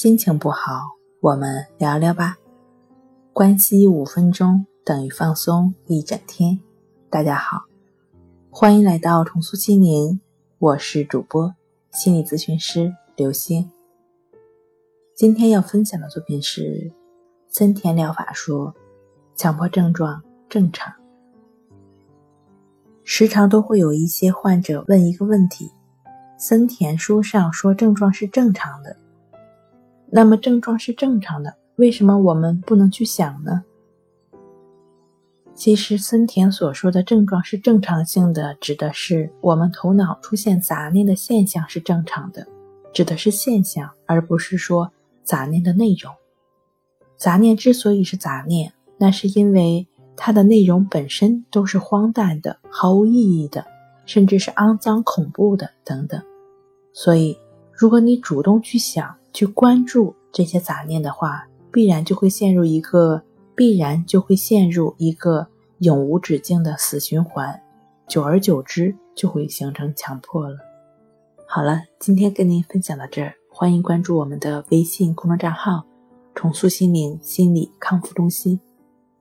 心情不好，我们聊聊吧。关系五分钟等于放松一整天。大家好，欢迎来到重塑心灵，我是主播心理咨询师刘星。今天要分享的作品是森田疗法说，强迫症状正常。时常都会有一些患者问一个问题：森田书上说症状是正常的，那么症状是正常的，为什么我们不能去想呢？其实森田所说的症状是正常性的，指的是我们头脑出现杂念的现象是正常的，指的是现象，而不是说。杂念的内容，杂念之所以是杂念，那是因为它的内容本身都是荒诞的、毫无意义的，甚至是肮脏、恐怖的等等。所以，如果你主动去想、去关注这些杂念的话，必然就会陷入一个必然就会陷入一个永无止境的死循环，久而久之就会形成强迫了。好了，今天跟您分享到这儿。欢迎关注我们的微信公众账号“重塑心灵心理康复中心”，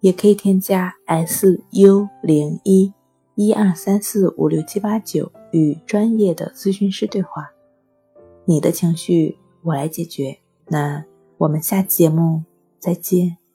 也可以添加 “s u 零一一二三四五六七八九”与专业的咨询师对话。你的情绪我来解决。那我们下期节目再见。